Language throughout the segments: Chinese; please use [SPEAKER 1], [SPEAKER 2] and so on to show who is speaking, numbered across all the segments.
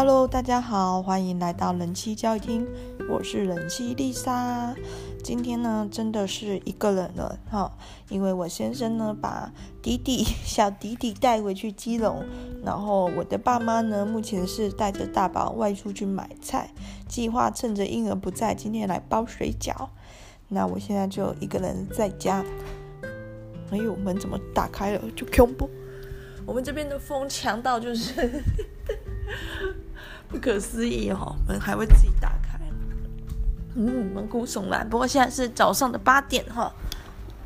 [SPEAKER 1] Hello，大家好，欢迎来到人妻教育厅，我是人妻丽莎。今天呢，真的是一个人了哈，因为我先生呢把弟弟小弟弟带回去基隆，然后我的爸妈呢目前是带着大宝外出去买菜，计划趁着婴儿不在，今天来包水饺。那我现在就一个人在家。哎呦，门怎么打开了？就恐怖。我们这边的风强到就是。不可思议哦，门还会自己打开，嗯，毛骨悚然。不过现在是早上的八点哈，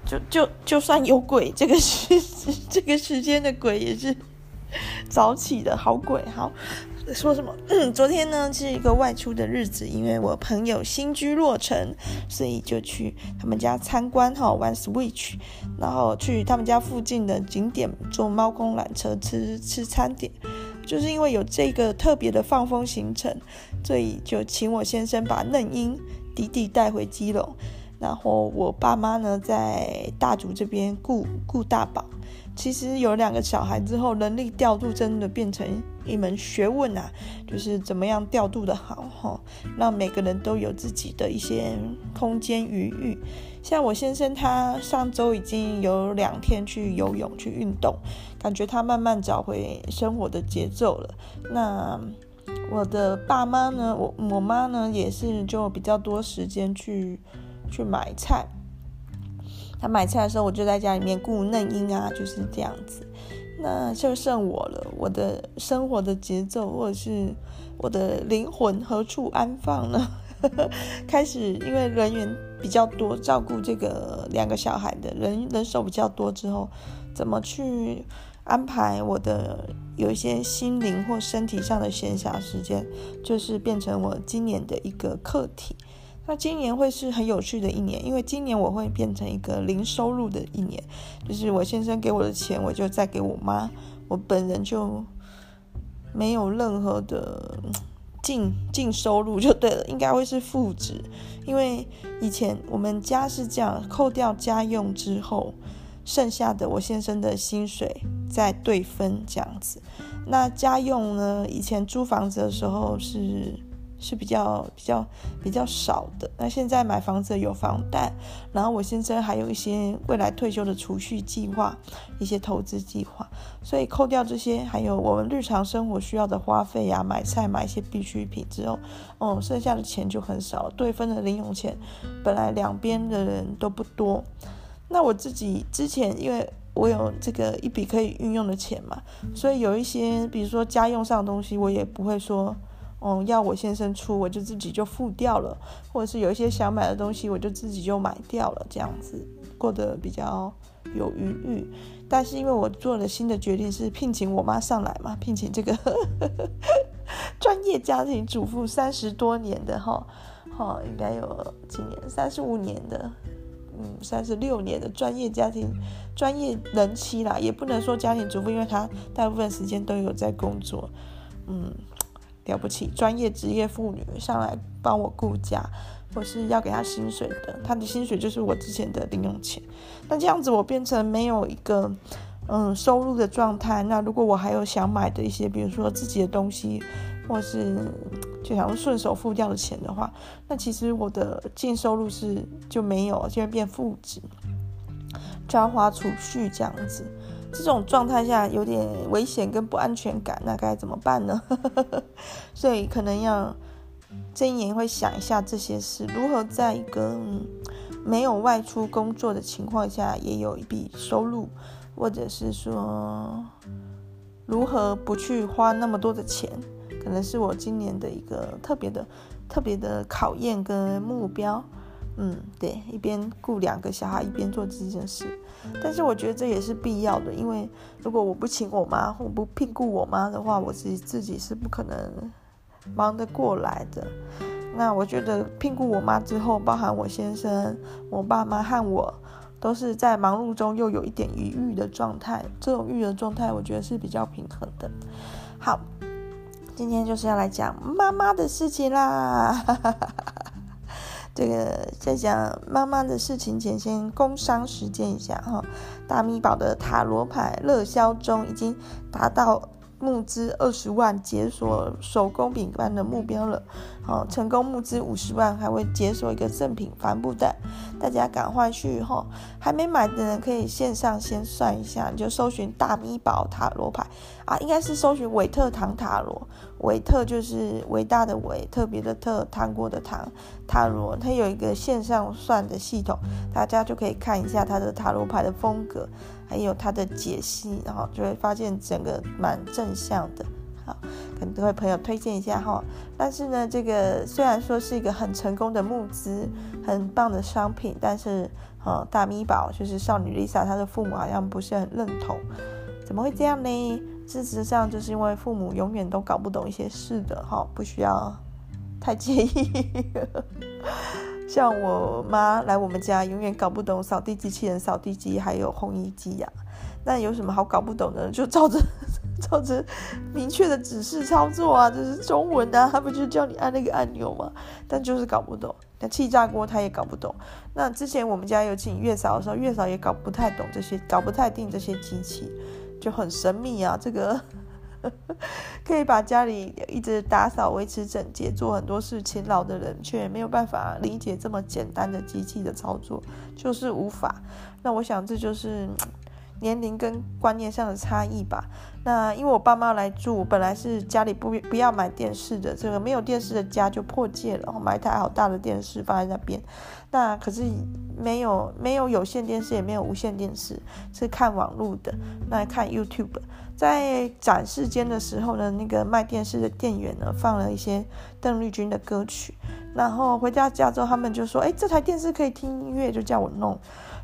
[SPEAKER 1] 就就就算有鬼，这个时 这个时间的鬼也是早起的好鬼。好，说什么？昨天呢是一个外出的日子，因为我朋友新居落成，所以就去他们家参观哈，玩 Switch，然后去他们家附近的景点坐猫空缆车吃吃餐点。就是因为有这个特别的放风行程，所以就请我先生把嫩婴弟弟带回基隆，然后我爸妈呢在大竹这边顾顾大宝。其实有两个小孩之后，人力调度真的变成一门学问啊，就是怎么样调度的好哈，让每个人都有自己的一些空间余裕。像我先生，他上周已经有两天去游泳去运动，感觉他慢慢找回生活的节奏了。那我的爸妈呢，我我妈呢，也是就比较多时间去去买菜。他买菜的时候，我就在家里面顾嫩婴啊，就是这样子。那就剩我了，我的生活的节奏，或者是我的灵魂何处安放呢？开始因为人员比较多，照顾这个两个小孩的人人手比较多之后，怎么去安排我的有一些心灵或身体上的闲暇时间，就是变成我今年的一个课题。那今年会是很有趣的一年，因为今年我会变成一个零收入的一年，就是我先生给我的钱，我就再给我妈，我本人就没有任何的净净收入就对了，应该会是负值，因为以前我们家是这样，扣掉家用之后，剩下的我先生的薪水再对分这样子。那家用呢，以前租房子的时候是。是比较比较比较少的。那现在买房子有房贷，然后我先生还有一些未来退休的储蓄计划，一些投资计划，所以扣掉这些，还有我们日常生活需要的花费呀、买菜买一些必需品之后，哦，剩下的钱就很少。对分的零用钱，本来两边的人都不多。那我自己之前因为我有这个一笔可以运用的钱嘛，所以有一些比如说家用上的东西，我也不会说。嗯，要我先生出，我就自己就付掉了，或者是有一些想买的东西，我就自己就买掉了，这样子过得比较有余裕。但是因为我做了新的决定，是聘请我妈上来嘛，聘请这个 专业家庭主妇三十多年的哈，哈，应该有几年，三十五年的，嗯，三十六年的专业家庭专业人妻啦，也不能说家庭主妇，因为她大部分时间都有在工作，嗯。了不起，专业职业妇女上来帮我顾家，或是要给她薪水的，她的薪水就是我之前的零用钱。那这样子我变成没有一个嗯收入的状态。那如果我还有想买的一些，比如说自己的东西，或是就想顺手付掉的钱的话，那其实我的净收入是就没有，就会变负值，就要花储蓄这样子。这种状态下有点危险跟不安全感，那该怎么办呢？所以可能要睁眼会想一下这些事，如何在一个没有外出工作的情况下也有一笔收入，或者是说如何不去花那么多的钱，可能是我今年的一个特别的、特别的考验跟目标。嗯，对，一边顾两个小孩，一边做这件事。但是我觉得这也是必要的，因为如果我不请我妈，我不聘顾我妈的话，我自己自己是不可能忙得过来的。那我觉得聘顾我妈之后，包含我先生、我爸妈和我，都是在忙碌中又有一点余裕的状态。这种余的状态，我觉得是比较平衡的。好，今天就是要来讲妈妈的事情啦。这个在讲妈妈的事情前，先工商实践一下哈。大咪宝的塔罗牌热销中，已经达到募资二十万解锁手工饼干的目标了，好，成功募资五十万还会解锁一个赠品帆布袋，大家赶快去哈，还没买的人可以线上先算一下，就搜寻大咪宝塔罗牌。啊，应该是搜寻维特唐塔罗，维特就是伟大的伟，特别的特，糖果的糖，塔罗。它有一个线上算的系统，大家就可以看一下它的塔罗牌的风格。还有他的解析，然后就会发现整个蛮正向的，好，跟各位朋友推荐一下哈。但是呢，这个虽然说是一个很成功的募资，很棒的商品，但是呃，大咪宝就是少女 Lisa，她的父母好像不是很认同，怎么会这样呢？事实上，就是因为父母永远都搞不懂一些事的哈，不需要太介意。像我妈来我们家，永远搞不懂扫地机器人、扫地机还有烘衣机呀。那有什么好搞不懂的？就照着 照着明确的指示操作啊，这是中文啊，他不就叫你按那个按钮吗？但就是搞不懂。那气炸锅他也搞不懂。那之前我们家有请月嫂的时候，月嫂也搞不太懂这些，搞不太定这些机器，就很神秘啊，这个。可以把家里一直打扫、维持整洁、做很多事勤劳的人，却没有办法理解这么简单的机器的操作，就是无法。那我想这就是年龄跟观念上的差异吧。那因为我爸妈来住，本来是家里不不要买电视的，这个没有电视的家就破戒了，买一台好大的电视放在那边。那可是没有没有有线电视，也没有无线电视，是看网络的，那看 YouTube。在展示间的时候呢，那个卖电视的店员呢，放了一些邓丽君的歌曲，然后回到家之后，他们就说：“哎，这台电视可以听音乐，就叫我弄。”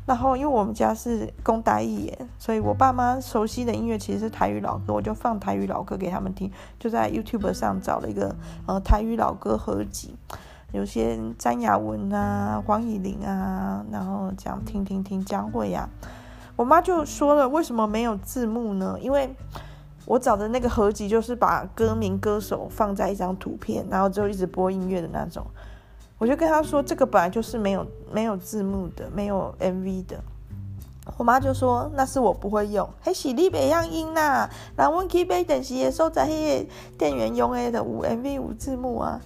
[SPEAKER 1] 然后因为我们家是公台语耶，所以我爸妈熟悉的音乐其实是台语老歌，我就放台语老歌给他们听，就在 YouTube 上找了一个呃台语老歌合集，有些詹雅雯啊、黄乙玲啊，然后讲听听听江蕙呀。我妈就说了，为什么没有字幕呢？因为我找的那个合集就是把歌名、歌手放在一张图片，然后就一直播音乐的那种。我就跟她说，这个本来就是没有没有字幕的，没有 MV 的。我妈就说，那是我不会用，还是你别样音呐。然后我去买电视的时候，在那个店员用的有 MV 有字幕啊。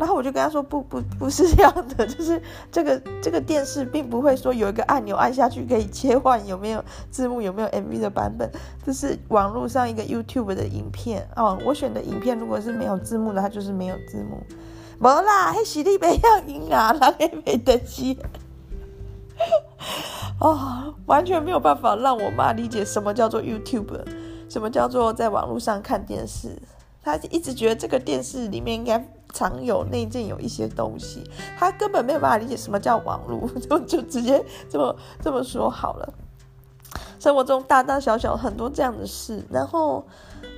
[SPEAKER 1] 然后我就跟他说，不不不是这样的，就是这个这个电视并不会说有一个按钮按下去可以切换有没有字幕有没有 MV 的版本，这是网络上一个 YouTube 的影片哦。我选的影片如果是没有字幕的，它就是没有字幕。没啦，还是你不要赢啊，那也没得机。哦，完全没有办法让我妈理解什么叫做 YouTube，什么叫做在网络上看电视。她一直觉得这个电视里面应该。藏有内建有一些东西，他根本没有办法理解什么叫网络，就就直接这么这么说好了。生活中大大小小很多这样的事，然后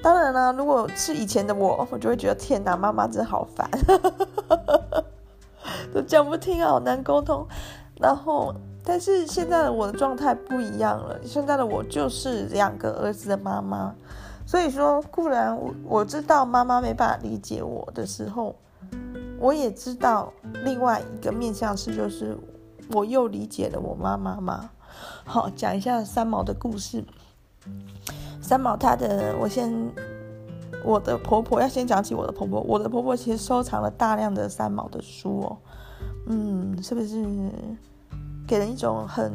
[SPEAKER 1] 当然啦，如果是以前的我，我就会觉得天哪，妈妈真好烦，都讲不听，好难沟通。然后，但是现在的我的状态不一样了，现在的我就是两个儿子的妈妈。所以说，固然我我知道妈妈没办法理解我的时候，我也知道另外一个面向是，就是我又理解了我妈妈嘛？好，讲一下三毛的故事。三毛她的，我先，我的婆婆要先讲起我的婆婆。我的婆婆其实收藏了大量的三毛的书哦，嗯，是不是给人一种很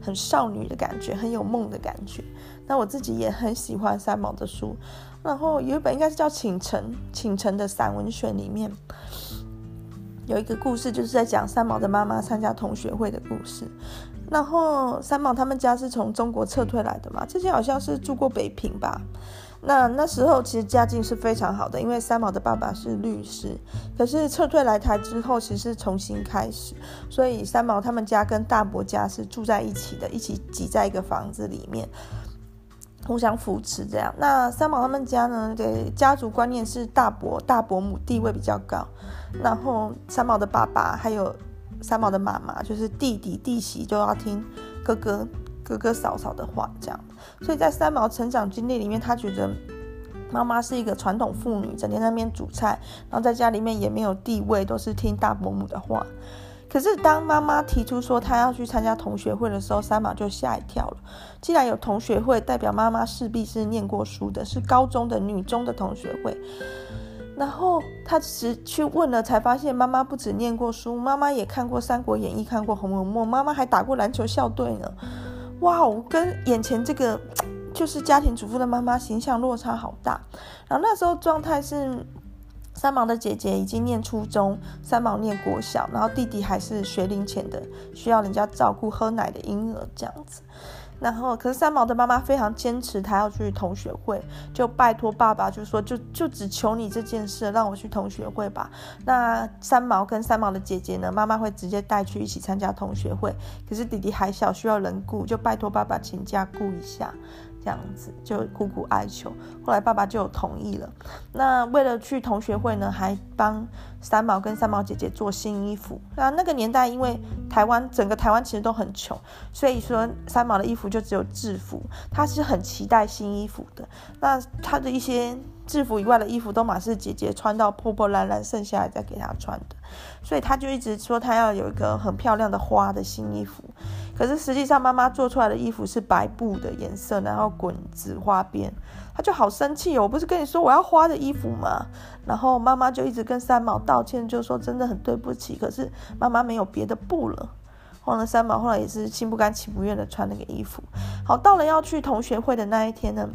[SPEAKER 1] 很少女的感觉，很有梦的感觉？那我自己也很喜欢三毛的书，然后有一本应该是叫《倾城》，倾城的散文选里面有一个故事，就是在讲三毛的妈妈参加同学会的故事。然后三毛他们家是从中国撤退来的嘛，之前好像是住过北平吧。那那时候其实家境是非常好的，因为三毛的爸爸是律师。可是撤退来台之后，其实重新开始，所以三毛他们家跟大伯家是住在一起的，一起挤在一个房子里面。互相扶持，这样。那三毛他们家呢？对，家族观念是大伯、大伯母地位比较高，然后三毛的爸爸还有三毛的妈妈，就是弟弟弟媳就要听哥哥哥哥嫂嫂的话，这样。所以在三毛成长经历里面，他觉得妈妈是一个传统妇女，整天在那边煮菜，然后在家里面也没有地位，都是听大伯母的话。可是当妈妈提出说她要去参加同学会的时候，三毛就吓一跳了。既然有同学会，代表妈妈势必是念过书的，是高中的女中的同学会。然后他只去问了，才发现妈妈不止念过书，妈妈也看过《三国演义》，看过《红楼梦》，妈妈还打过篮球校队呢。哇哦，跟眼前这个就是家庭主妇的妈妈形象落差好大。然后那时候状态是。三毛的姐姐已经念初中，三毛念国小，然后弟弟还是学龄前的，需要人家照顾喝奶的婴儿这样子。然后，可是三毛的妈妈非常坚持，她要去同学会，就拜托爸爸，就说就就只求你这件事，让我去同学会吧。那三毛跟三毛的姐姐呢，妈妈会直接带去一起参加同学会。可是弟弟还小，需要人顾，就拜托爸爸请假顾一下。这样子就苦苦哀求，后来爸爸就同意了。那为了去同学会呢，还帮三毛跟三毛姐姐做新衣服。那那个年代，因为台湾整个台湾其实都很穷，所以说三毛的衣服就只有制服。他是很期待新衣服的。那他的一些制服以外的衣服，都马是姐姐穿到破破烂烂，剩下来再给她穿的。所以她就一直说她要有一个很漂亮的花的新衣服。可是实际上，妈妈做出来的衣服是白布的颜色，然后滚紫花边，她就好生气哦！我不是跟你说我要花的衣服吗？然后妈妈就一直跟三毛道歉，就说真的很对不起。可是妈妈没有别的布了。后来三毛后来也是心不甘情不愿的穿那个衣服。好，到了要去同学会的那一天呢。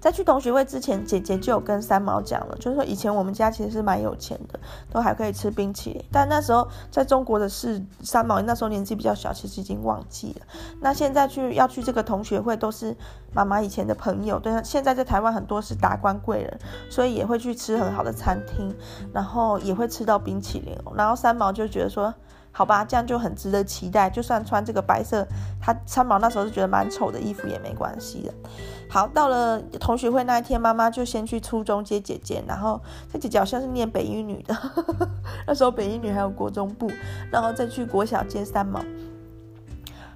[SPEAKER 1] 在去同学会之前，姐姐就有跟三毛讲了，就是说以前我们家其实是蛮有钱的，都还可以吃冰淇淋。但那时候在中国的是，三毛那时候年纪比较小，其实已经忘记了。那现在去要去这个同学会，都是妈妈以前的朋友。对，现在在台湾很多是达官贵人，所以也会去吃很好的餐厅，然后也会吃到冰淇淋。然后三毛就觉得说。好吧，这样就很值得期待。就算穿这个白色，他三毛那时候是觉得蛮丑的衣服也没关系的。好，到了同学会那一天，妈妈就先去初中接姐姐，然后这姐姐好像是念北一女的，那时候北一女还有国中部，然后再去国小接三毛。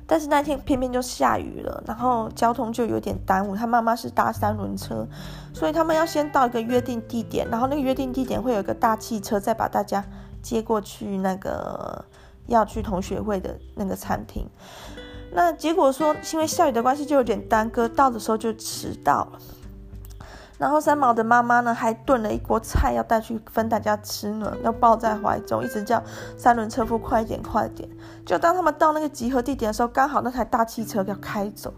[SPEAKER 1] 但是那天偏偏就下雨了，然后交通就有点耽误。他妈妈是搭三轮车，所以他们要先到一个约定地点，然后那个约定地点会有一个大汽车再把大家接过去那个。要去同学会的那个餐厅，那结果说因为下雨的关系就有点耽搁，到的时候就迟到了。然后三毛的妈妈呢，还炖了一锅菜要带去分大家吃呢，要抱在怀中，一直叫三轮车夫快点快点。就当他们到那个集合地点的时候，刚好那台大汽车要开走。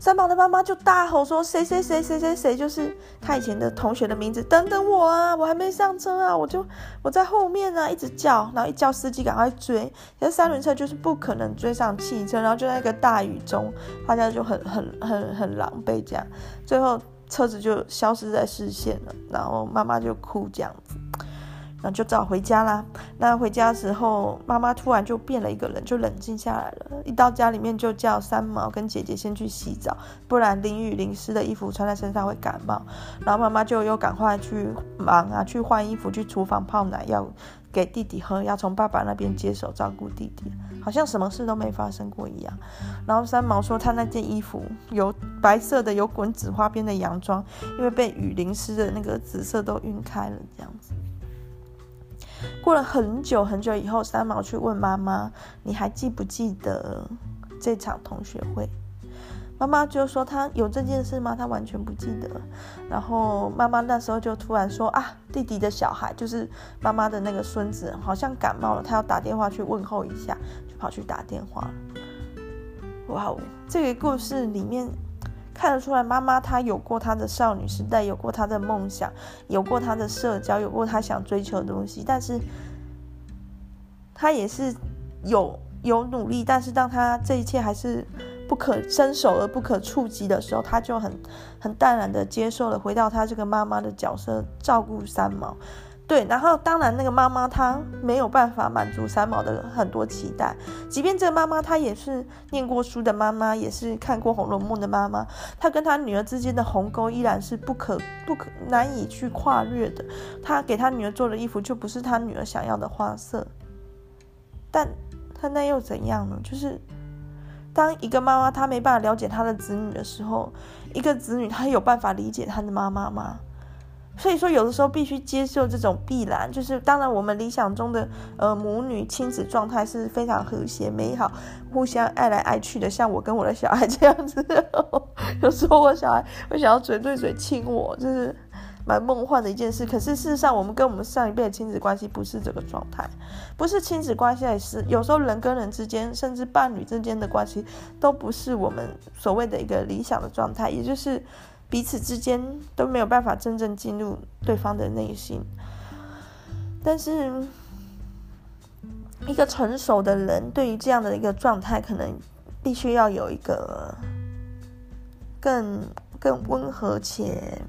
[SPEAKER 1] 三宝的妈妈就大吼说：“谁谁谁谁谁谁，就是他以前的同学的名字，等等我啊，我还没上车啊，我就我在后面啊，一直叫，然后一叫司机赶快追，可是三轮车就是不可能追上汽车，然后就在一个大雨中，大家就很很很很狼狈这样，最后车子就消失在视线了，然后妈妈就哭这样子。”然后就早回家啦。那回家的时候，妈妈突然就变了一个人，就冷静下来了。一到家里面就叫三毛跟姐姐先去洗澡，不然淋雨淋湿的衣服穿在身上会感冒。然后妈妈就又赶快去忙啊，去换衣服，去厨房泡奶，要给弟弟喝，要从爸爸那边接手照顾弟弟，好像什么事都没发生过一样。然后三毛说，他那件衣服有白色的，有滚紫花边的洋装，因为被雨淋湿的那个紫色都晕开了，这样子。过了很久很久以后，三毛去问妈妈：“你还记不记得这场同学会？”妈妈就说：“她有这件事吗？她完全不记得。”然后妈妈那时候就突然说：“啊，弟弟的小孩就是妈妈的那个孙子，好像感冒了，他要打电话去问候一下，就跑去打电话。”哇哦，这个故事里面。看得出来，妈妈她有过她的少女时代，有过她的梦想，有过她的社交，有过她想追求的东西。但是，她也是有有努力。但是，当她这一切还是不可伸手而不可触及的时候，她就很很淡然的接受了，回到她这个妈妈的角色，照顾三毛。对，然后当然那个妈妈她没有办法满足三毛的很多期待，即便这个妈妈她也是念过书的妈妈，也是看过《红楼梦》的妈妈，她跟她女儿之间的鸿沟依然是不可不可难以去跨越的。她给她女儿做的衣服就不是她女儿想要的花色，但她那又怎样呢？就是当一个妈妈她没办法了解她的子女的时候，一个子女她有办法理解她的妈妈吗？所以说，有的时候必须接受这种必然，就是当然我们理想中的呃母女亲子状态是非常和谐美好，互相爱来爱去的，像我跟我的小孩这样子。有时候我小孩会想要嘴对嘴亲我，就是蛮梦幻的一件事。可是事实上，我们跟我们上一辈的亲子关系不是这个状态，不是亲子关系，也是有时候人跟人之间，甚至伴侣之间的关系，都不是我们所谓的一个理想的状态，也就是。彼此之间都没有办法真正进入对方的内心，但是一个成熟的人对于这样的一个状态，可能必须要有一个更更温和且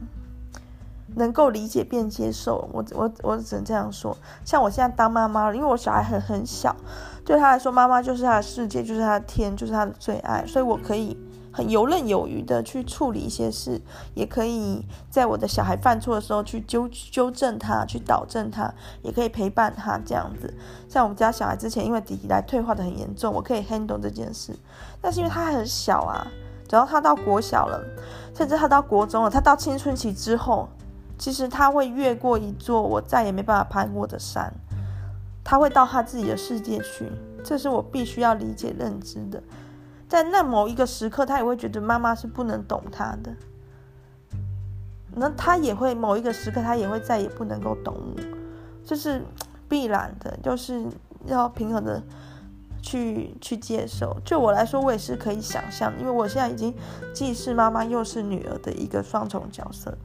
[SPEAKER 1] 能够理解并接受。我我我只能这样说。像我现在当妈妈了，因为我小孩很很小，对他来说，妈妈就是他的世界，就是他的天，就是他的最爱，所以我可以。很游刃有余的去处理一些事，也可以在我的小孩犯错的时候去纠纠正他，去导正他，也可以陪伴他这样子。像我们家小孩之前因为弟弟来退化的很严重，我可以 handle 这件事。但是因为他还很小啊，等到他到国小了，甚至他到国中了，他到青春期之后，其实他会越过一座我再也没办法攀过的山，他会到他自己的世界去，这是我必须要理解认知的。在那某一个时刻，他也会觉得妈妈是不能懂他的。那他也会某一个时刻，他也会再也不能够懂我，这是必然的，就是要平衡的去去接受。就我来说，我也是可以想象，因为我现在已经既是妈妈又是女儿的一个双重角色。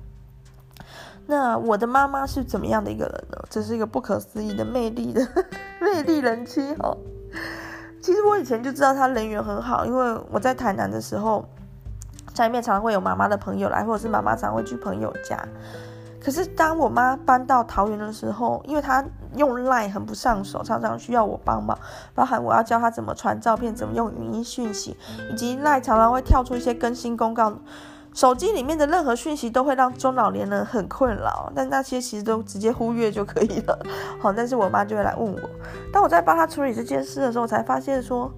[SPEAKER 1] 那我的妈妈是怎么样的一个人呢？这是一个不可思议的魅力的 魅力人妻哦。其实我以前就知道他人缘很好，因为我在台南的时候，家里面常常会有妈妈的朋友来，或者是妈妈常常会去朋友家。可是当我妈搬到桃园的时候，因为她用 LINE 很不上手，常常需要我帮忙，包含我要教她怎么传照片、怎么用语音讯息，以及 LINE 常常会跳出一些更新公告。手机里面的任何讯息都会让中老年人很困扰，但那些其实都直接忽略就可以了。好，但是我妈就会来问我。当我在帮她处理这件事的时候，我才发现说，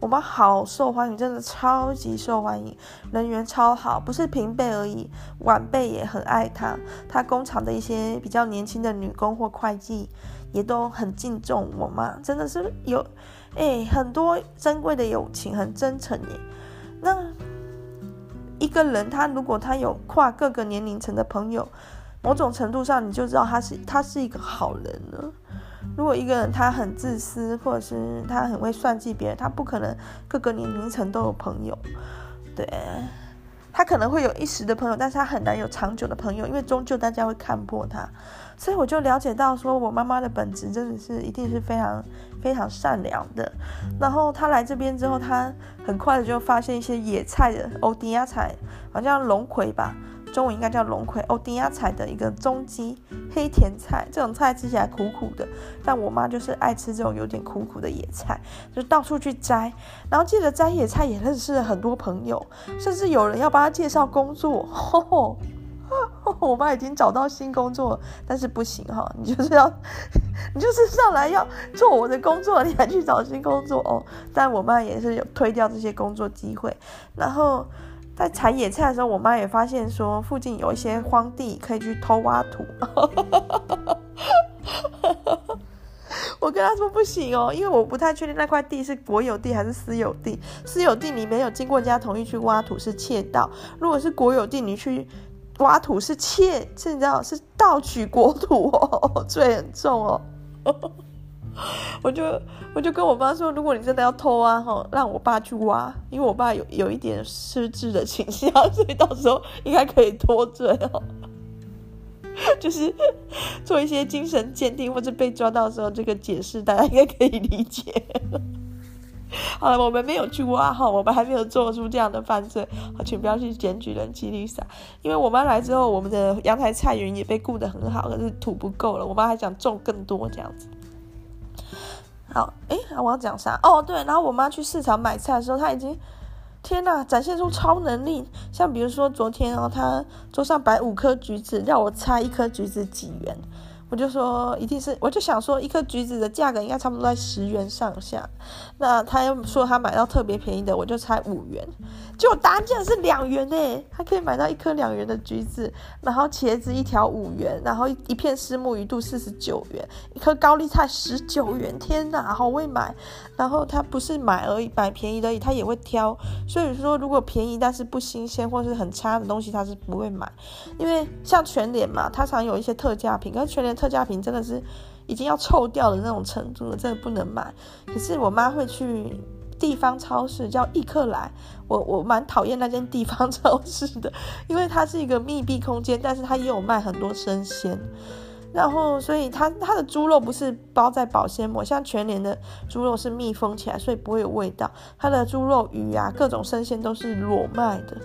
[SPEAKER 1] 我妈好受欢迎，真的超级受欢迎，人缘超好，不是平辈而已，晚辈也很爱她。她工厂的一些比较年轻的女工或会计也都很敬重我妈，真的是有，哎、很多珍贵的友情，很真诚耶。那。一个人，他如果他有跨各个年龄层的朋友，某种程度上你就知道他是他是一个好人了。如果一个人他很自私，或者是他很会算计别人，他不可能各个年龄层都有朋友。对，他可能会有一时的朋友，但是他很难有长久的朋友，因为终究大家会看破他。所以我就了解到，说我妈妈的本质真的是一定是非常非常善良的。然后她来这边之后，她很快的就发现一些野菜的欧迪亚菜，好像龙葵吧，中文应该叫龙葵，欧迪亚菜的一个中基，黑甜菜这种菜吃起来苦苦的，但我妈就是爱吃这种有点苦苦的野菜，就到处去摘。然后记得摘野菜，也认识了很多朋友，甚至有人要帮她介绍工作。呵呵 我妈已经找到新工作，但是不行哈，你就是要，你就是上来要做我的工作，你还去找新工作哦。但我妈也是有推掉这些工作机会。然后在采野菜的时候，我妈也发现说附近有一些荒地可以去偷挖土。我跟她说不行哦，因为我不太确定那块地是国有地还是私有地。私有地你没有经过人家同意去挖土是窃盗，如果是国有地，你去。挖土是窃，是你知道是盗取国土哦，罪很重哦。我就我就跟我妈说，如果你真的要偷啊哈，让我爸去挖，因为我爸有有一点失智的倾向，所以到时候应该可以脱罪哦。就是做一些精神鉴定或者被抓到的时候，这个解释大家应该可以理解。好了，我们没有去挖哈，我们还没有做出这样的犯罪，请不要去检举人吉丽莎。因为我妈来之后，我们的阳台菜园也被顾得很好，可是土不够了，我妈还想种更多这样子。好，哎，我要讲啥？哦，对，然后我妈去市场买菜的时候，她已经，天呐，展现出超能力。像比如说昨天哦，她桌上摆五颗橘子，让我猜一颗橘子几元。我就说一定是，我就想说一颗橘子的价格应该差不多在十元上下。那他又说他买到特别便宜的，我就猜五元。结果答案竟然是两元呢，他可以买到一颗两元的橘子，然后茄子一条五元，然后一片丝目鱼肚四十九元，一颗高丽菜十九元。天哪，好会买！然后他不是买而已，买便宜而已，他也会挑。所以说，如果便宜但是不新鲜或是很差的东西，他是不会买。因为像全联嘛，他常有一些特价品，可是全联。特价品真的是已经要臭掉的那种程度了，真的不能买。可是我妈会去地方超市，叫易客来。我 我蛮讨厌那间地方超市的，因为它是一个密闭空间，但是它也有卖很多生鲜。然后，所以它它的猪肉不是包在保鲜膜，像全联的猪肉是密封起来，所以不会有味道。它的猪肉、鱼啊，各种生鲜都是裸卖的。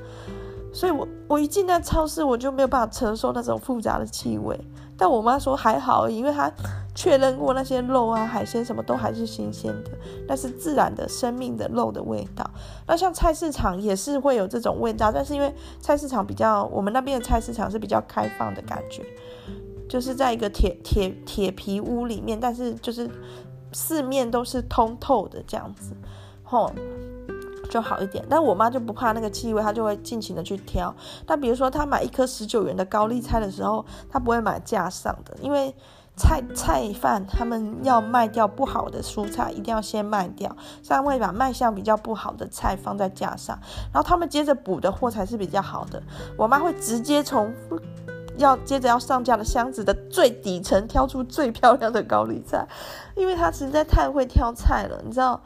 [SPEAKER 1] 所以我我一进那超市，我就没有办法承受那种复杂的气味。但我妈说还好，因为她确认过那些肉啊、海鲜什么都还是新鲜的，那是自然的生命的肉的味道。那像菜市场也是会有这种味道，但是因为菜市场比较，我们那边的菜市场是比较开放的感觉，就是在一个铁铁铁皮屋里面，但是就是四面都是通透的这样子，吼。就好一点，但我妈就不怕那个气味，她就会尽情的去挑。但比如说，她买一颗十九元的高丽菜的时候，她不会买架上的，因为菜菜贩他们要卖掉不好的蔬菜，一定要先卖掉，这样会把卖相比较不好的菜放在架上，然后他们接着补的货才是比较好的。我妈会直接从要接着要上架的箱子的最底层挑出最漂亮的高丽菜，因为她实在太会挑菜了，你知道。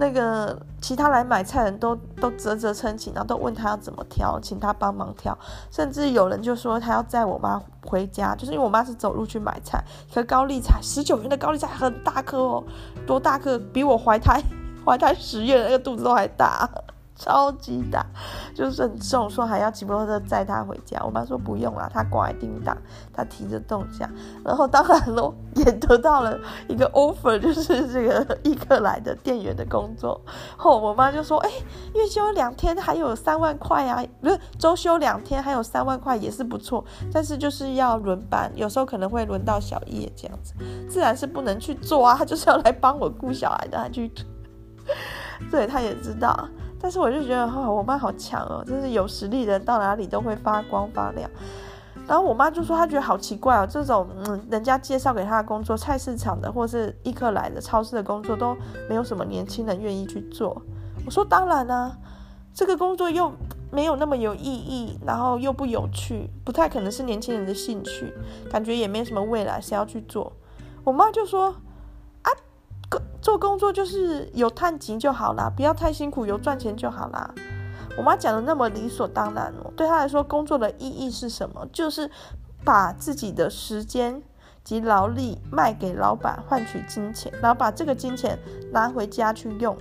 [SPEAKER 1] 那个其他来买菜人都都啧啧称奇，然后都问他要怎么挑，请他帮忙挑，甚至有人就说他要载我妈回家，就是因为我妈是走路去买菜，可高丽菜十九元的高丽菜很大颗哦，多大颗？比我怀胎怀胎十月那个肚子都还大。超级大，就是很重，说还要骑摩托车载他回家。我妈说不用啦，他挂在叮当，他提着动下。然后当然喽，也得到了一个 offer，就是这个易客来的店员的工作。后我妈就说，哎、月休两天还有三万块啊，不是周休两天还有三万块也是不错，但是就是要轮班，有时候可能会轮到小叶这样子，自然是不能去做啊，他就是要来帮我顾小孩的，他去，对，他也知道。但是我就觉得，哈，我妈好强哦，就是有实力的人到哪里都会发光发亮。然后我妈就说，她觉得好奇怪哦，这种嗯，人家介绍给她的工作，菜市场的或是易客来的超市的工作，都没有什么年轻人愿意去做。我说当然啦，这个工作又没有那么有意义，然后又不有趣，不太可能是年轻人的兴趣，感觉也没什么未来，谁要去做？我妈就说。做工作就是有探钱就好啦，不要太辛苦，有赚钱就好啦。我妈讲的那么理所当然哦，对她来说，工作的意义是什么？就是把自己的时间及劳力卖给老板，换取金钱，然后把这个金钱拿回家去用。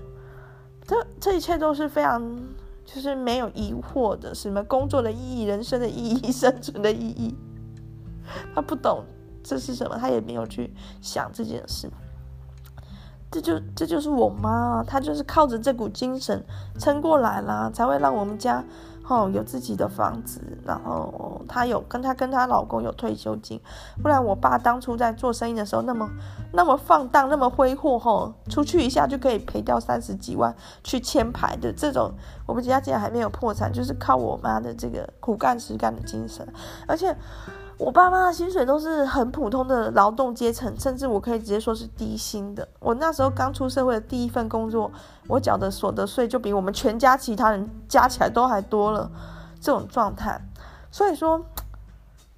[SPEAKER 1] 这这一切都是非常就是没有疑惑的，什么工作的意义、人生的意义、生存的意义，她不懂这是什么，她也没有去想这件事。这就这就是我妈，她就是靠着这股精神撑过来啦，才会让我们家哦有自己的房子，然后她有跟她跟她老公有退休金，不然我爸当初在做生意的时候那么那么放荡，那么挥霍吼，出去一下就可以赔掉三十几万去签牌的这种，我们家竟然还没有破产，就是靠我妈的这个苦干实干的精神，而且。我爸妈的薪水都是很普通的劳动阶层，甚至我可以直接说是低薪的。我那时候刚出社会的第一份工作，我缴的所得税就比我们全家其他人加起来都还多了，这种状态。所以说，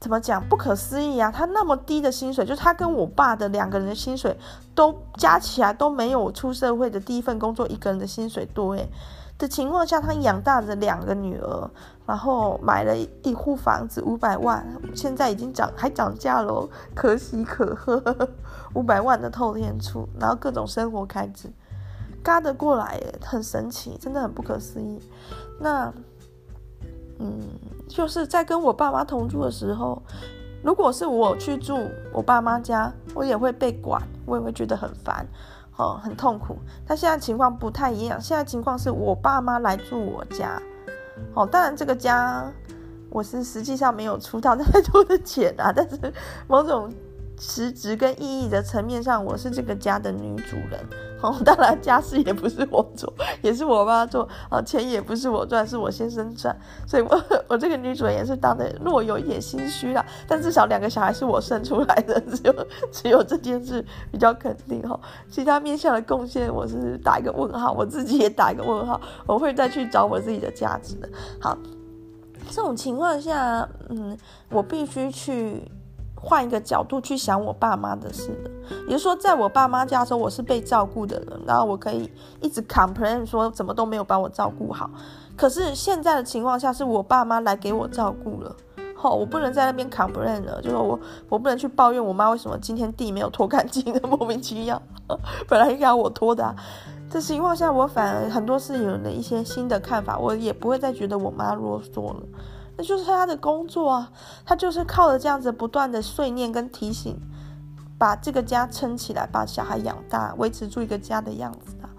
[SPEAKER 1] 怎么讲不可思议啊？他那么低的薪水，就他跟我爸的两个人的薪水都加起来都没有我出社会的第一份工作一个人的薪水多诶。的情况下，他养大了两个女儿，然后买了一户房子五百万，现在已经涨还涨价了，可喜可贺，五百万的透天厝，然后各种生活开支，嘎得过来耶，很神奇，真的很不可思议。那，嗯，就是在跟我爸妈同住的时候，如果是我去住我爸妈家，我也会被管，我也会觉得很烦。哦，很痛苦。但现在情况不太一样，现在情况是我爸妈来住我家。哦，当然这个家我是实际上没有出到 太多的钱啊，但是某种实质跟意义的层面上，我是这个家的女主人。哦，当然家事也不是我做，也是我妈做。啊，钱也不是我赚，是我先生赚。所以我 我这个女主人也是当的若有一点心虚啦。但至少两个小孩是我生出来的，只有只有这件事比较肯定哈。其他面向的贡献，我是打一个问号，我自己也打一个问号。我会再去找我自己的价值的。好，这种情况下，嗯，我必须去。换一个角度去想我爸妈的事的，也就是说，在我爸妈家的时候，我是被照顾的人，然后我可以一直 complain 说怎么都没有把我照顾好。可是现在的情况下，是我爸妈来给我照顾了，吼，我不能在那边 complain 了，就是我我不能去抱怨我妈为什么今天地没有拖干净的，莫名其妙，本来应该我拖的啊。这情况下，我反而很多事有了一些新的看法，我也不会再觉得我妈啰嗦了。那就是他的工作啊，他就是靠着这样子不断的碎念跟提醒，把这个家撑起来，把小孩养大，维持住一个家的样子啊。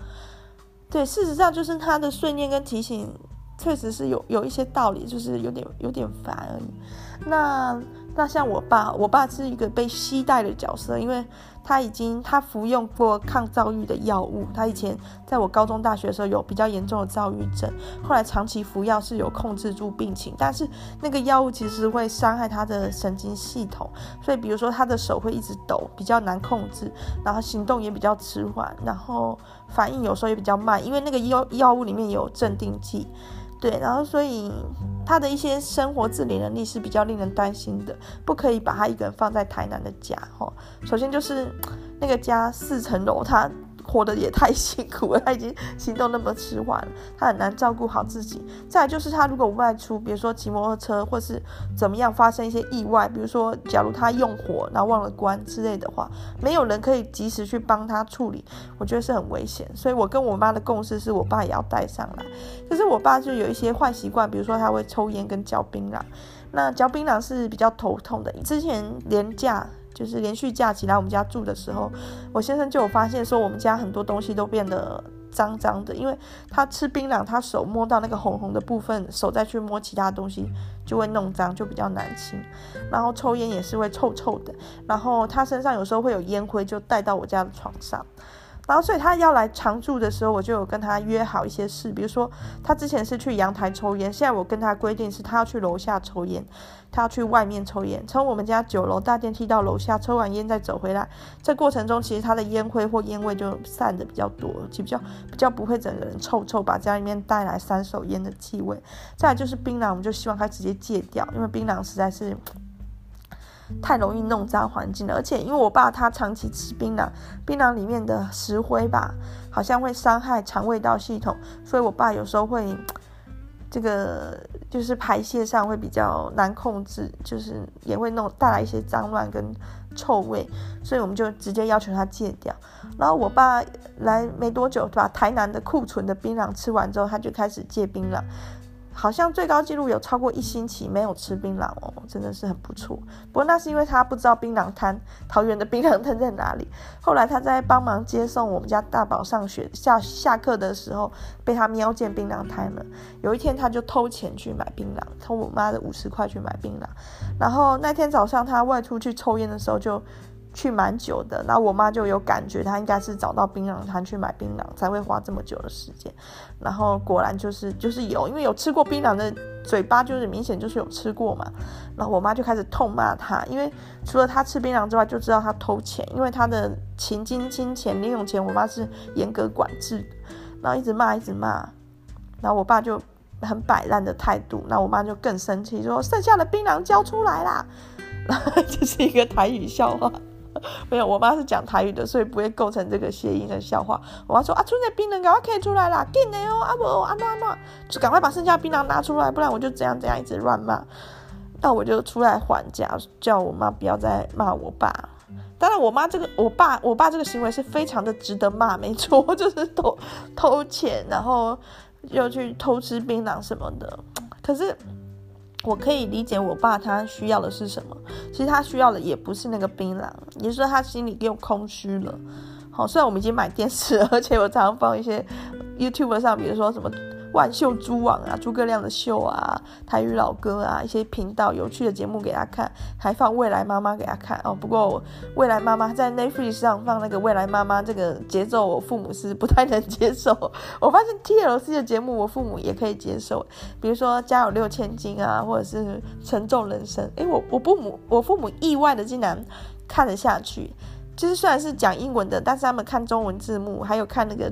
[SPEAKER 1] 对，事实上就是他的碎念跟提醒，确实是有有一些道理，就是有点有点烦而已。那。那像我爸，我爸是一个被携带的角色，因为他已经他服用过抗躁郁的药物，他以前在我高中大学的时候有比较严重的躁郁症，后来长期服药是有控制住病情，但是那个药物其实会伤害他的神经系统，所以比如说他的手会一直抖，比较难控制，然后行动也比较迟缓，然后反应有时候也比较慢，因为那个药药物里面有镇定剂。对，然后所以他的一些生活自理能力是比较令人担心的，不可以把他一个人放在台南的家哈。首先就是那个家四层楼，他。活得也太辛苦了，他已经行动那么迟缓了，他很难照顾好自己。再就是他如果外出，比如说骑摩托车或是怎么样发生一些意外，比如说假如他用火然后忘了关之类的话，没有人可以及时去帮他处理，我觉得是很危险。所以我跟我妈的共识是我爸也要带上来。可是我爸就有一些坏习惯，比如说他会抽烟跟嚼槟榔。那嚼槟榔是比较头痛的，之前连假。就是连续假期来我们家住的时候，我先生就有发现说，我们家很多东西都变得脏脏的，因为他吃冰凉，他手摸到那个红红的部分，手再去摸其他东西就会弄脏，就比较难清。然后抽烟也是会臭臭的，然后他身上有时候会有烟灰，就带到我家的床上。然后，所以他要来常住的时候，我就有跟他约好一些事，比如说他之前是去阳台抽烟，现在我跟他规定是他要去楼下抽烟，他要去外面抽烟，从我们家九楼大电梯到楼下抽完烟再走回来，这过程中其实他的烟灰或烟味就散的比较多，就比较比较不会整个人臭臭，把家里面带来三手烟的气味。再就是槟榔，我们就希望他直接戒掉，因为槟榔实在是。太容易弄脏环境了，而且因为我爸他长期吃槟榔，槟榔里面的石灰吧，好像会伤害肠胃道系统，所以我爸有时候会这个就是排泄上会比较难控制，就是也会弄带来一些脏乱跟臭味，所以我们就直接要求他戒掉。然后我爸来没多久，把台南的库存的槟榔吃完之后，他就开始戒槟榔。好像最高纪录有超过一星期没有吃槟榔哦，真的是很不错。不过那是因为他不知道槟榔摊，桃园的槟榔摊在哪里。后来他在帮忙接送我们家大宝上学下下课的时候，被他瞄见槟榔摊了。有一天他就偷钱去买槟榔，偷我妈的五十块去买槟榔。然后那天早上他外出去抽烟的时候就。去蛮久的，那我妈就有感觉，她应该是找到槟榔摊去买槟榔，才会花这么久的时间。然后果然就是就是有，因为有吃过槟榔的嘴巴，就是明显就是有吃过嘛。然后我妈就开始痛骂他，因为除了他吃槟榔之外，就知道他偷钱，因为他的勤金金钱零用钱，我妈是严格管制的。然后一直骂一直骂，然后我爸就很摆烂的态度，那我妈就更生气，说剩下的槟榔交出来啦。然后这是一个台语笑话。没有，我妈是讲台语的，所以不会构成这个谐音的笑话。我妈说啊，出那槟榔赶快可以出来啦，给你哦，阿伯阿妈妈，就赶快把剩下槟榔拿出来，不然我就这样这样一直乱骂。那我就出来还价，叫我妈不要再骂我爸。当然，我妈这个，我爸，我爸这个行为是非常的值得骂，没错，就是偷偷钱，然后又去偷吃槟榔什么的。可是。我可以理解我爸他需要的是什么，其实他需要的也不是那个槟榔，也就是说他心里又空虚了。好，虽然我们已经买电视了，而且我常常放一些 YouTube 上，比如说什么万秀诸网啊，诸葛亮的秀啊，台语老歌啊，一些频道有趣的节目给他看，还放未来妈妈给他看哦。不过未来妈妈在 Netflix 上放那个未来妈妈这个节奏，我父母是不太能接受。我发现 TLC 的节目，我父母也可以接受，比如说《家有六千金》啊，或者是《沉重人生》。诶，我我父母我父母意外的竟然看得下去。其实虽然是讲英文的，但是他们看中文字幕，还有看那个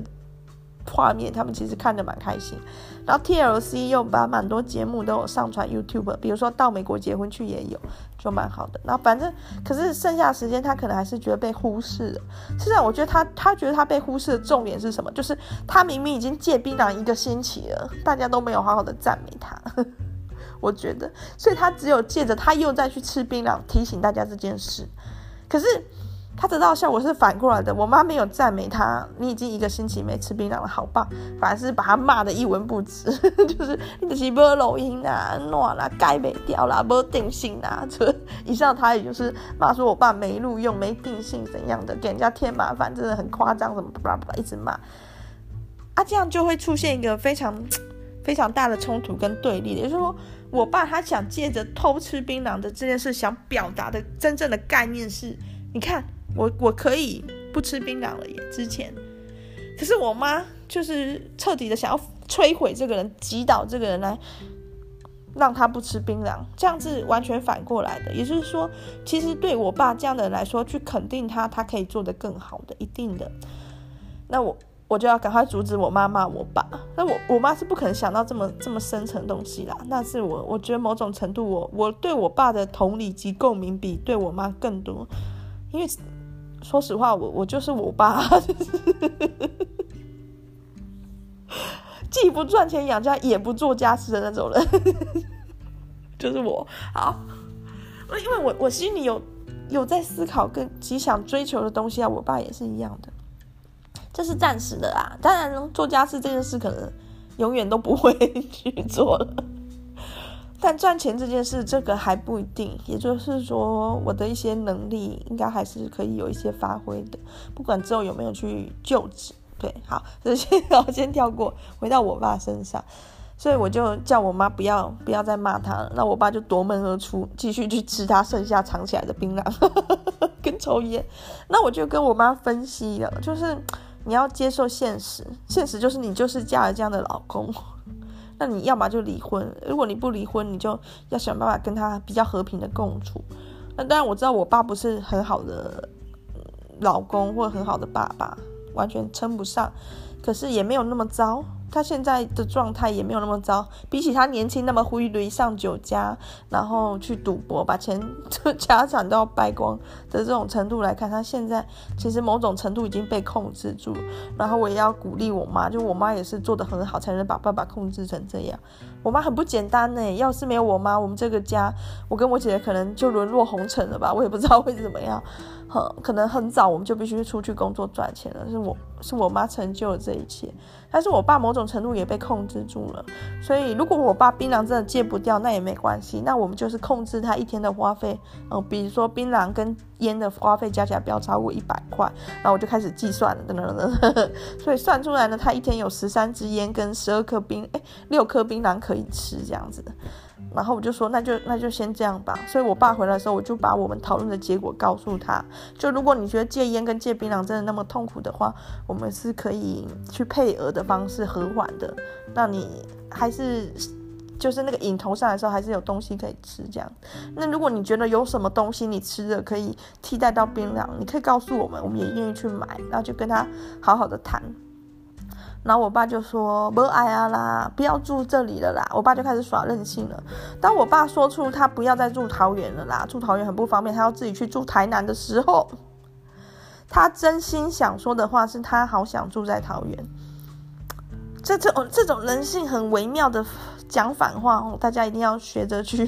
[SPEAKER 1] 画面，他们其实看得蛮开心。然后 TLC 又把蛮多节目都有上传 YouTube，比如说到美国结婚去也有，就蛮好的。然后反正，可是剩下时间他可能还是觉得被忽视了。实际上我觉得他他觉得他被忽视的重点是什么？就是他明明已经戒槟榔一个星期了，大家都没有好好的赞美他。我觉得，所以他只有借着他又再去吃槟榔，提醒大家这件事。可是。他得到的效果是反过来的，我妈没有赞美他，你已经一个星期没吃槟榔了，好棒，反而是把他骂得一文不值，就是你的是没录音啊，乱啦，该没掉啦，没定性啦，这以上他也就是骂说我爸没录用，没定性怎样的，给人家添麻烦，真的很夸张，什么巴拉巴拉一直骂，啊，这样就会出现一个非常 非常大的冲突跟对立，也就是说，我爸他想借着偷吃槟榔的这件事，想表达的真正的概念是，你看。我我可以不吃槟榔了耶，之前，可是我妈就是彻底的想要摧毁这个人，击倒这个人来让他不吃槟榔，这样子完全反过来的。也就是说，其实对我爸这样的人来说，去肯定他，他可以做得更好的，一定的。那我我就要赶快阻止我妈骂我爸。那我我妈是不可能想到这么这么深层东西啦。那是我我觉得某种程度，我我对我爸的同理及共鸣比对我妈更多，因为。说实话，我我就是我爸，既不赚钱养家，也不做家事的那种人，就是我。好，因为我我心里有有在思考跟极想追求的东西啊，我爸也是一样的，这是暂时的啦。当然，做家事这件事可能永远都不会 去做了。但赚钱这件事，这个还不一定。也就是说，我的一些能力应该还是可以有一些发挥的，不管之后有没有去就职。对，好，这些我先跳过，回到我爸身上。所以我就叫我妈不要不要再骂他了。那我爸就夺门而出，继续去吃他剩下藏起来的槟榔跟抽烟。那我就跟我妈分析了，就是你要接受现实，现实就是你就是嫁了这样的老公。那你要么就离婚，如果你不离婚，你就要想办法跟他比较和平的共处。那当然我知道我爸不是很好的老公或很好的爸爸，完全称不上，可是也没有那么糟。他现在的状态也没有那么糟，比起他年轻那么挥泪上酒家，然后去赌博，把钱家产都要败光的这种程度来看，他现在其实某种程度已经被控制住。然后我也要鼓励我妈，就我妈也是做得很好，才能把爸爸控制成这样。我妈很不简单呢，要是没有我妈，我们这个家，我跟我姐姐可能就沦落红尘了吧，我也不知道会怎么样。很可能很早我们就必须出去工作赚钱了，是我是我妈成就了这一切，但是我爸某种程度也被控制住了。所以如果我爸槟榔真的戒不掉，那也没关系，那我们就是控制他一天的花费，嗯，比如说槟榔跟烟的花费加起来不要超过一百块，然后我就开始计算了，等等等等，所以算出来呢，他一天有十三支烟跟十二颗槟，哎，六颗槟榔可以吃这样子的。然后我就说，那就那就先这样吧。所以我爸回来的时候，我就把我们讨论的结果告诉他。就如果你觉得戒烟跟戒槟榔真的那么痛苦的话，我们是可以去配额的方式和缓的。那你还是就是那个瘾头上来的时候，还是有东西可以吃这样。那如果你觉得有什么东西你吃的可以替代到槟榔，你可以告诉我们，我们也愿意去买。然后就跟他好好的谈。然后我爸就说：“不爱啊啦，不要住这里了啦。”我爸就开始耍任性了。当我爸说出他不要再住桃园了啦，住桃园很不方便，他要自己去住台南的时候，他真心想说的话是他好想住在桃园。这这种这种人性很微妙的讲反话哦，大家一定要学着去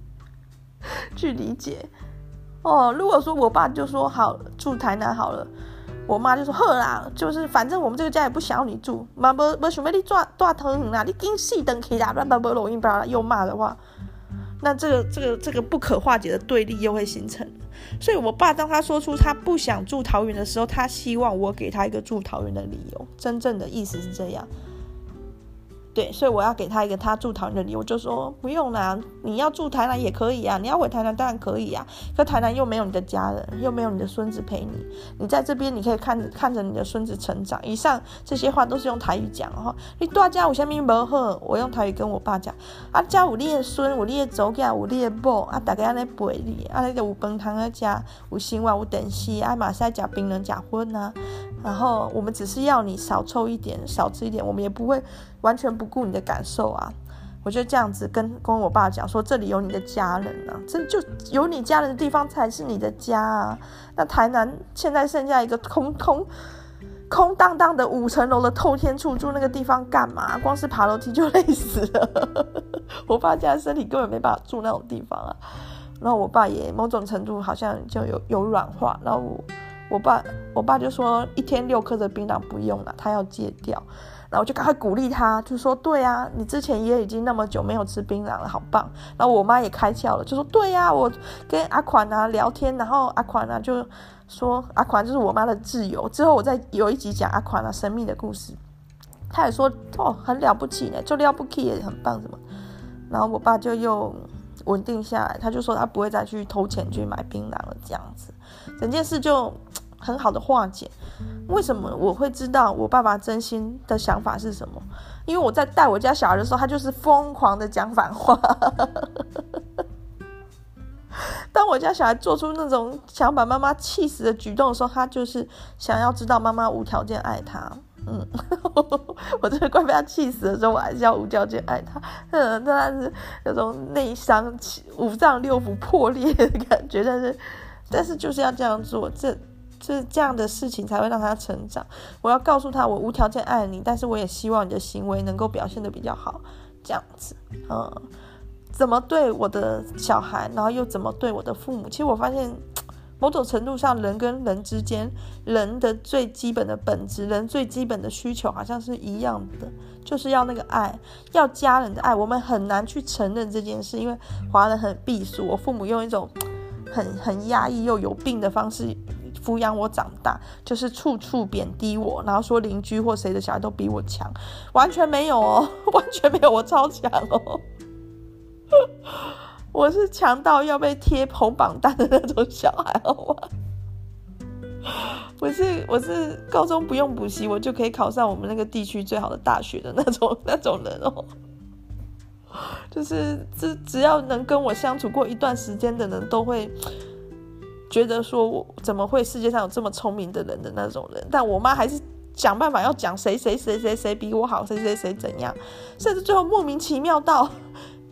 [SPEAKER 1] 去理解哦。如果说我爸就说好住台南好了。我妈就说：“呵啦，就是反正我们这个家也不想要你住，妈不不想要你抓抓疼啦，你紧死等起啦，不然不容易，不然又骂的话，那这个这个这个不可化解的对立又会形成。所以，我爸当他说出他不想住桃园的时候，他希望我给他一个住桃园的理由。真正的意思是这样。对，所以我要给他一个他住桃园的理由，我就说不用啦，你要住台南也可以啊，你要回台南当然可以啊，可台南又没有你的家人，又没有你的孙子陪你，你在这边你可以看着看着你的孙子成长。以上这些话都是用台语讲哈，你大家有虾米不好，我用台语跟我爸讲，啊家有你的孙，有你的祖家，有你的某，啊大家安尼陪你，啊你就有饭汤啊吃，有生活有电视，啊马赛吃槟榔吃荤啊，然后我们只是要你少抽一点，少吃一点，我们也不会完全不顾你的感受啊。我就这样子跟跟我爸讲说，这里有你的家人啊，这就有你家人的地方才是你的家啊。那台南现在剩下一个空空空荡荡的五层楼的透天厝，住那个地方干嘛？光是爬楼梯就累死了。我爸现在身体根本没办法住那种地方啊。然后我爸也某种程度好像就有有软化。然后我我爸我爸就说，一天六颗的槟榔不用了，他要戒掉。然后我就赶快鼓励他，就说：“对啊，你之前也已经那么久没有吃槟榔了，好棒。”然后我妈也开窍了，就说：“对呀，我跟阿款啊聊天，然后阿款啊就说阿款就是我妈的挚友。之后我再有一集讲阿款啊神秘的故事，他也说哦很了不起呢，就了不起也很棒什么。然后我爸就又稳定下来，他就说他不会再去偷钱去买槟榔了，这样子，整件事就。”很好的化解。为什么我会知道我爸爸真心的想法是什么？因为我在带我家小孩的时候，他就是疯狂的讲反话。当我家小孩做出那种想把妈妈气死的举动的时候，他就是想要知道妈妈无条件爱他。嗯，我真的快被他气死的时候，我还是要无条件爱他。嗯，但是那种内伤、五脏六腑破裂的感觉，但是，但是就是要这样做。这。就是这样的事情才会让他成长。我要告诉他，我无条件爱你，但是我也希望你的行为能够表现得比较好，这样子。嗯，怎么对我的小孩，然后又怎么对我的父母？其实我发现，某种程度上，人跟人之间，人的最基本的本质，人最基本的需求，好像是一样的，就是要那个爱，要家人的爱。我们很难去承认这件事，因为华人很避俗。我父母用一种很很压抑又有病的方式。抚养我长大，就是处处贬低我，然后说邻居或谁的小孩都比我强，完全没有哦，完全没有，我超强哦，我是强到要被贴红榜单的那种小孩，好吗？我是我是高中不用补习，我就可以考上我们那个地区最好的大学的那种那种人哦，就是只只要能跟我相处过一段时间的人都会。觉得说我怎么会世界上有这么聪明的人的那种人，但我妈还是想办法要讲谁谁谁谁谁比我好，谁谁谁怎样，甚至最后莫名其妙到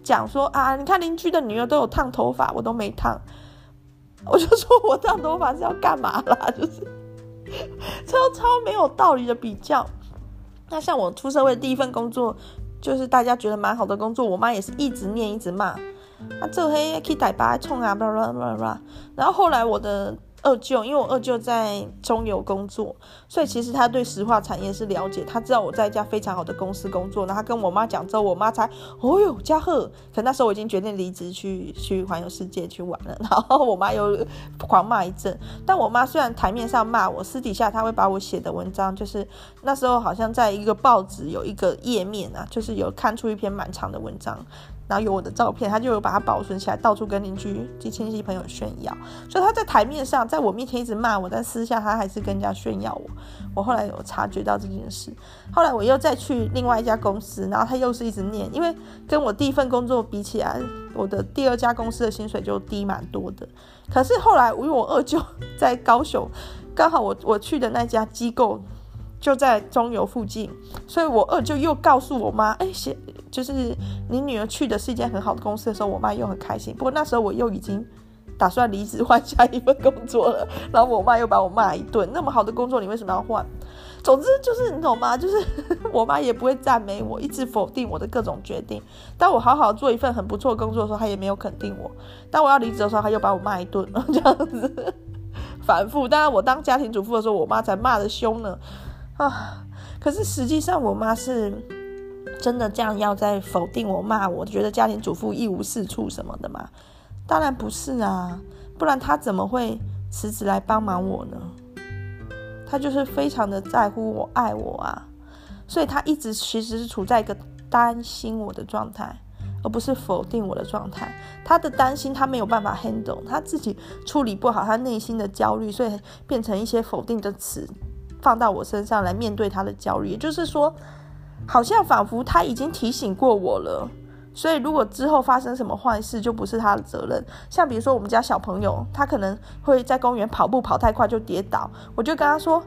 [SPEAKER 1] 讲说啊，你看邻居的女儿都有烫头发，我都没烫，我就说我烫头发是要干嘛啦？就是超超没有道理的比较。那像我出社会第一份工作，就是大家觉得蛮好的工作，我妈也是一直念一直骂。啊，这黑去台北冲啊，巴拉巴拉巴拉。然后后来我的二舅，因为我二舅在中油工作，所以其实他对石化产业是了解。他知道我在一家非常好的公司工作，然后他跟我妈讲之后，我妈才，哦哟，嘉贺。可那时候我已经决定离职去去环游世界去玩了。然后我妈又狂骂一阵。但我妈虽然台面上骂我，私底下她会把我写的文章，就是那时候好像在一个报纸有一个页面啊，就是有看出一篇蛮长的文章。然后有我的照片，他就有把它保存起来，到处跟邻居及亲戚朋友炫耀。所以他在台面上，在我面前一直骂我，但私下他还是跟人家炫耀我。我后来有察觉到这件事，后来我又再去另外一家公司，然后他又是一直念，因为跟我第一份工作比起来，我的第二家公司的薪水就低蛮多的。可是后来，因为我二舅在高雄，刚好我我去的那家机构。就在中油附近，所以我二舅又告诉我妈，哎，写就是你女儿去的是一间很好的公司的时候，我妈又很开心。不过那时候我又已经打算离职换下一份工作了，然后我妈又把我骂一顿。那么好的工作，你为什么要换？总之就是你懂吗？就是 我妈也不会赞美我，一直否定我的各种决定。当我好好做一份很不错工作的时候，她也没有肯定我。当我要离职的时候，她又把我骂一顿，这样子反复。当然，我当家庭主妇的时候，我妈才骂得凶呢。啊！可是实际上，我妈是真的这样要在否定我、骂我，觉得家庭主妇一无是处什么的吗？当然不是啊，不然她怎么会辞职来帮忙我呢？她就是非常的在乎我、爱我啊，所以她一直其实是处在一个担心我的状态，而不是否定我的状态。他的担心他没有办法 handle，他自己处理不好他内心的焦虑，所以变成一些否定的词放到我身上来面对他的焦虑。也就是说，好像仿佛他已经提醒过我了。所以，如果之后发生什么坏事，就不是他的责任。像比如说，我们家小朋友，他可能会在公园跑步跑太快就跌倒，我就跟他说：“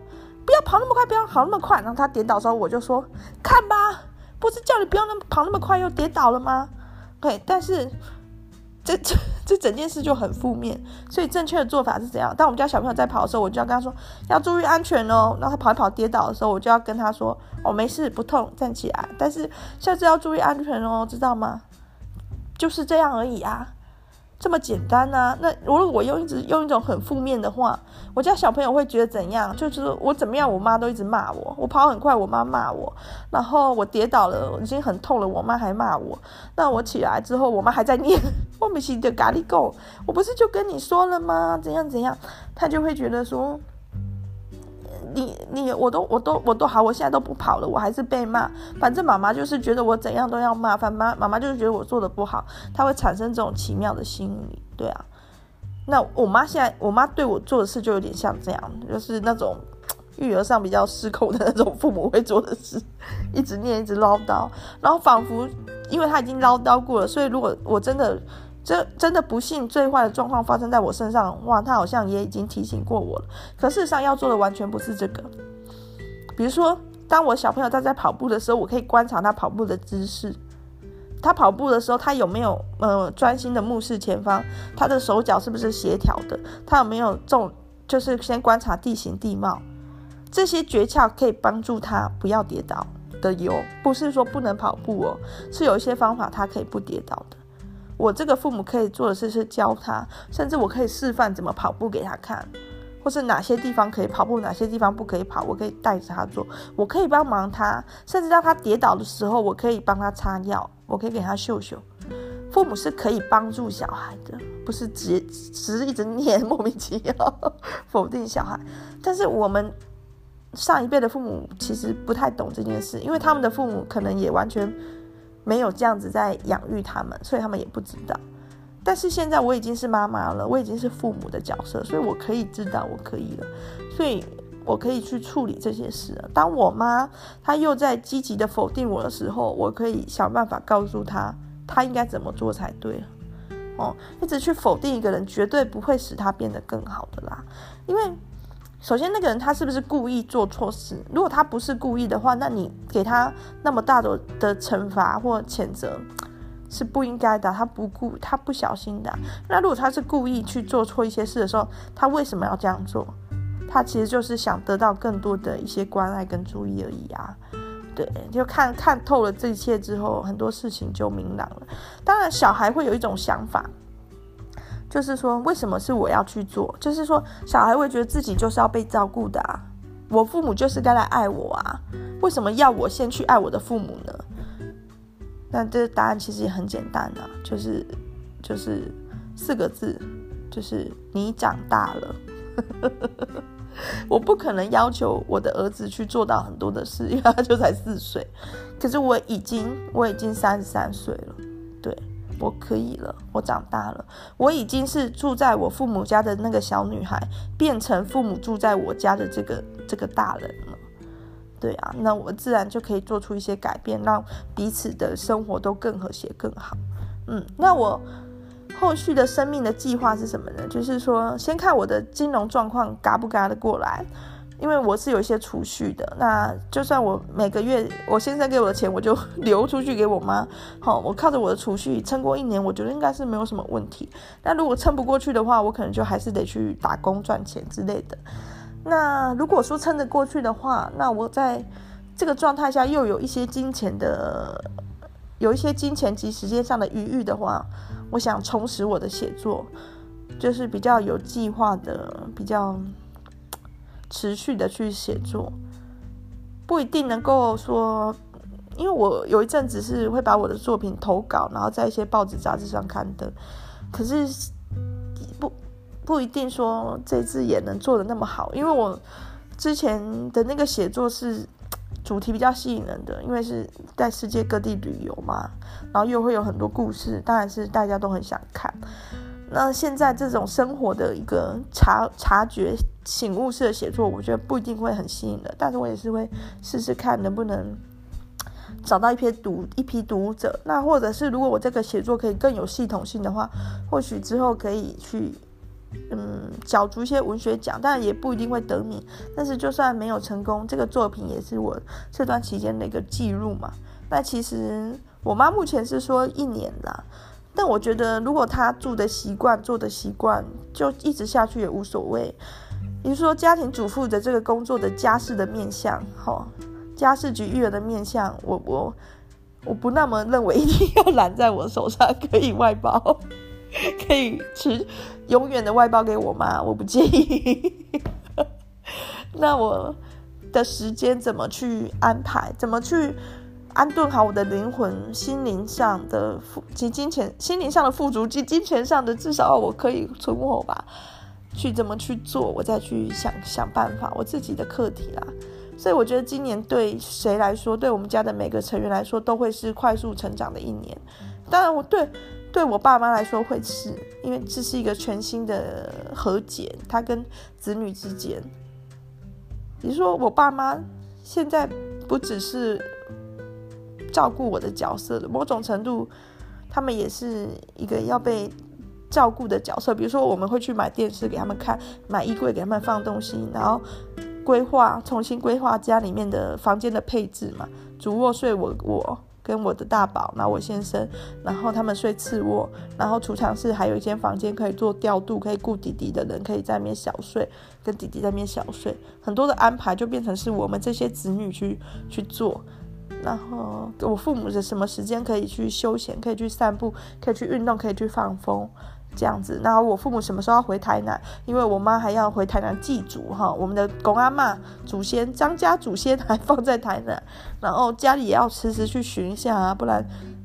[SPEAKER 1] 不要跑那么快，不要跑那么快。”然后他跌倒的时候，我就说：“看吧，不是叫你不要那么跑那么快，又跌倒了吗？”对，但是。这这这整件事就很负面，所以正确的做法是怎样？当我们家小朋友在跑的时候，我就要跟他说要注意安全哦。然后他跑一跑跌倒的时候，我就要跟他说哦，没事，不痛，站起来。但是下次要注意安全哦，知道吗？就是这样而已啊。这么简单啊？那如果我用一直用一种很负面的话，我家小朋友会觉得怎样？就是我怎么样，我妈都一直骂我。我跑很快，我妈骂我。然后我跌倒了，已经很痛了，我妈还骂我。那我起来之后，我妈还在念，我不是的咖喱狗，我不是就跟你说了吗？怎样怎样？他就会觉得说。你你我都我都我都好，我现在都不跑了，我还是被骂。反正妈妈就是觉得我怎样都要骂，反妈妈妈就是觉得我做的不好，她会产生这种奇妙的心理，对啊。那我妈现在，我妈对我做的事就有点像这样，就是那种育儿上比较失控的那种父母会做的事，一直念，一直唠叨，然后仿佛因为她已经唠叨过了，所以如果我真的。这真的不幸最坏的状况发生在我身上，哇，他好像也已经提醒过我了。可事实上要做的完全不是这个。比如说，当我小朋友他在跑步的时候，我可以观察他跑步的姿势。他跑步的时候，他有没有呃专心的目视前方？他的手脚是不是协调的？他有没有重？就是先观察地形地貌，这些诀窍可以帮助他不要跌倒的哟。不是说不能跑步哦，是有一些方法他可以不跌倒的。我这个父母可以做的事是教他，甚至我可以示范怎么跑步给他看，或是哪些地方可以跑步，哪些地方不可以跑，我可以带着他做，我可以帮忙他，甚至当他跌倒的时候，我可以帮他擦药，我可以给他秀秀。父母是可以帮助小孩的，不是只只是一直念莫名其妙 否定小孩。但是我们上一辈的父母其实不太懂这件事，因为他们的父母可能也完全。没有这样子在养育他们，所以他们也不知道。但是现在我已经是妈妈了，我已经是父母的角色，所以我可以知道，我可以了，所以我可以去处理这些事。当我妈她又在积极的否定我的时候，我可以想办法告诉她，她应该怎么做才对。哦，一直去否定一个人，绝对不会使他变得更好的啦，因为。首先，那个人他是不是故意做错事？如果他不是故意的话，那你给他那么大的的惩罚或谴责是不应该的。他不顾，他不小心的。那如果他是故意去做错一些事的时候，他为什么要这样做？他其实就是想得到更多的一些关爱跟注意而已啊。对，就看看透了这一切之后，很多事情就明朗了。当然，小孩会有一种想法。就是说，为什么是我要去做？就是说，小孩会觉得自己就是要被照顾的啊，我父母就是该来爱我啊，为什么要我先去爱我的父母呢？那这答案其实也很简单啊，就是就是四个字，就是你长大了。我不可能要求我的儿子去做到很多的事，因为他就才四岁，可是我已经我已经三十三岁了，对。我可以了，我长大了，我已经是住在我父母家的那个小女孩，变成父母住在我家的这个这个大人了。对啊，那我自然就可以做出一些改变，让彼此的生活都更和谐、更好。嗯，那我后续的生命的计划是什么呢？就是说，先看我的金融状况，嘎不嘎得过来。因为我是有一些储蓄的，那就算我每个月我先生给我的钱，我就 留出去给我妈。好，我靠着我的储蓄撑过一年，我觉得应该是没有什么问题。那如果撑不过去的话，我可能就还是得去打工赚钱之类的。那如果说撑得过去的话，那我在这个状态下又有一些金钱的，有一些金钱及时间上的余裕的话，我想重拾我的写作，就是比较有计划的，比较。持续的去写作，不一定能够说，因为我有一阵子是会把我的作品投稿，然后在一些报纸杂志上刊登，可是不不一定说这次也能做的那么好，因为我之前的那个写作是。主题比较吸引人的，因为是在世界各地旅游嘛，然后又会有很多故事，当然是大家都很想看。那现在这种生活的一个察察觉、醒悟式的写作，我觉得不一定会很吸引的，但是我也是会试试看能不能找到一批读一批读者。那或者是如果我这个写作可以更有系统性的话，或许之后可以去。嗯，角逐一些文学奖，但也不一定会得名。但是就算没有成功，这个作品也是我这段期间的一个记录嘛。那其实我妈目前是说一年啦，但我觉得如果他住的习惯、做的习惯，就一直下去也无所谓。比如说家庭主妇的这个工作的家事的面相，哈，家事局育儿的面相，我我我不那么认为一定要揽在我手上，可以外包。可以持永远的外包给我妈，我不介意。那我的时间怎么去安排？怎么去安顿好我的灵魂、心灵上的富及金钱、心灵上的富足及金钱上的，至少我可以存活吧？去怎么去做？我再去想想办法，我自己的课题啦。所以我觉得今年对谁来说，对我们家的每个成员来说，都会是快速成长的一年。当然，我对。对我爸妈来说会是，因为这是一个全新的和解，他跟子女之间。你说，我爸妈现在不只是照顾我的角色的，某种程度，他们也是一个要被照顾的角色。比如说，我们会去买电视给他们看，买衣柜给他们放东西，然后规划重新规划家里面的房间的配置嘛，主卧睡我我。跟我的大宝，然后我先生，然后他们睡次卧，然后储藏室还有一间房间可以做调度，可以顾弟弟的人可以在那边小睡，跟弟弟在那边小睡，很多的安排就变成是我们这些子女去去做，然后我父母的什么时间可以去休闲，可以去散步，可以去运动，可以去放风。这样子，然后我父母什么时候要回台南？因为我妈还要回台南祭祖哈，我们的公阿妈祖先张家祖先还放在台南，然后家里也要时时去巡一下啊，不然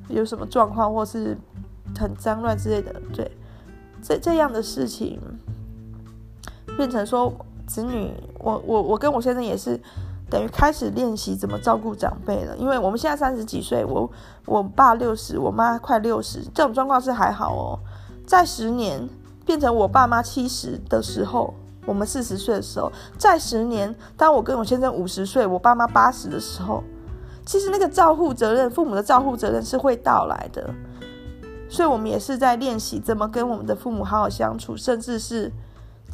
[SPEAKER 1] 有什么状况或是很脏乱之类的，对，这这样的事情变成说子女，我我我跟我先生也是等于开始练习怎么照顾长辈了，因为我们现在三十几岁，我我爸六十，我妈快六十，这种状况是还好哦。在十年变成我爸妈七十的时候，我们四十岁的时候，在十年，当我跟我先生五十岁，我爸妈八十的时候，其实那个照护责任，父母的照护责任是会到来的。所以，我们也是在练习怎么跟我们的父母好好相处，甚至是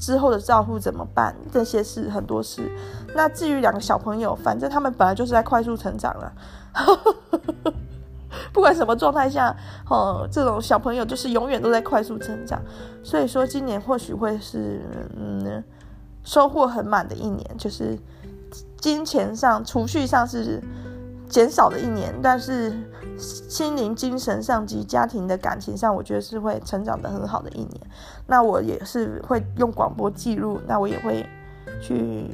[SPEAKER 1] 之后的照顾怎么办，这些事很多事。那至于两个小朋友，反正他们本来就是在快速成长了。不管什么状态下，哦，这种小朋友就是永远都在快速成长。所以说，今年或许会是嗯收获很满的一年，就是金钱上、储蓄上是减少的一年，但是心灵、精神上及家庭的感情上，我觉得是会成长得很好的一年。那我也是会用广播记录，那我也会去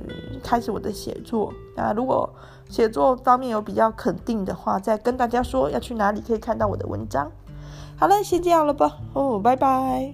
[SPEAKER 1] 开始我的写作。那如果写作方面有比较肯定的话，再跟大家说要去哪里可以看到我的文章。好了，先这样了吧。哦，拜拜。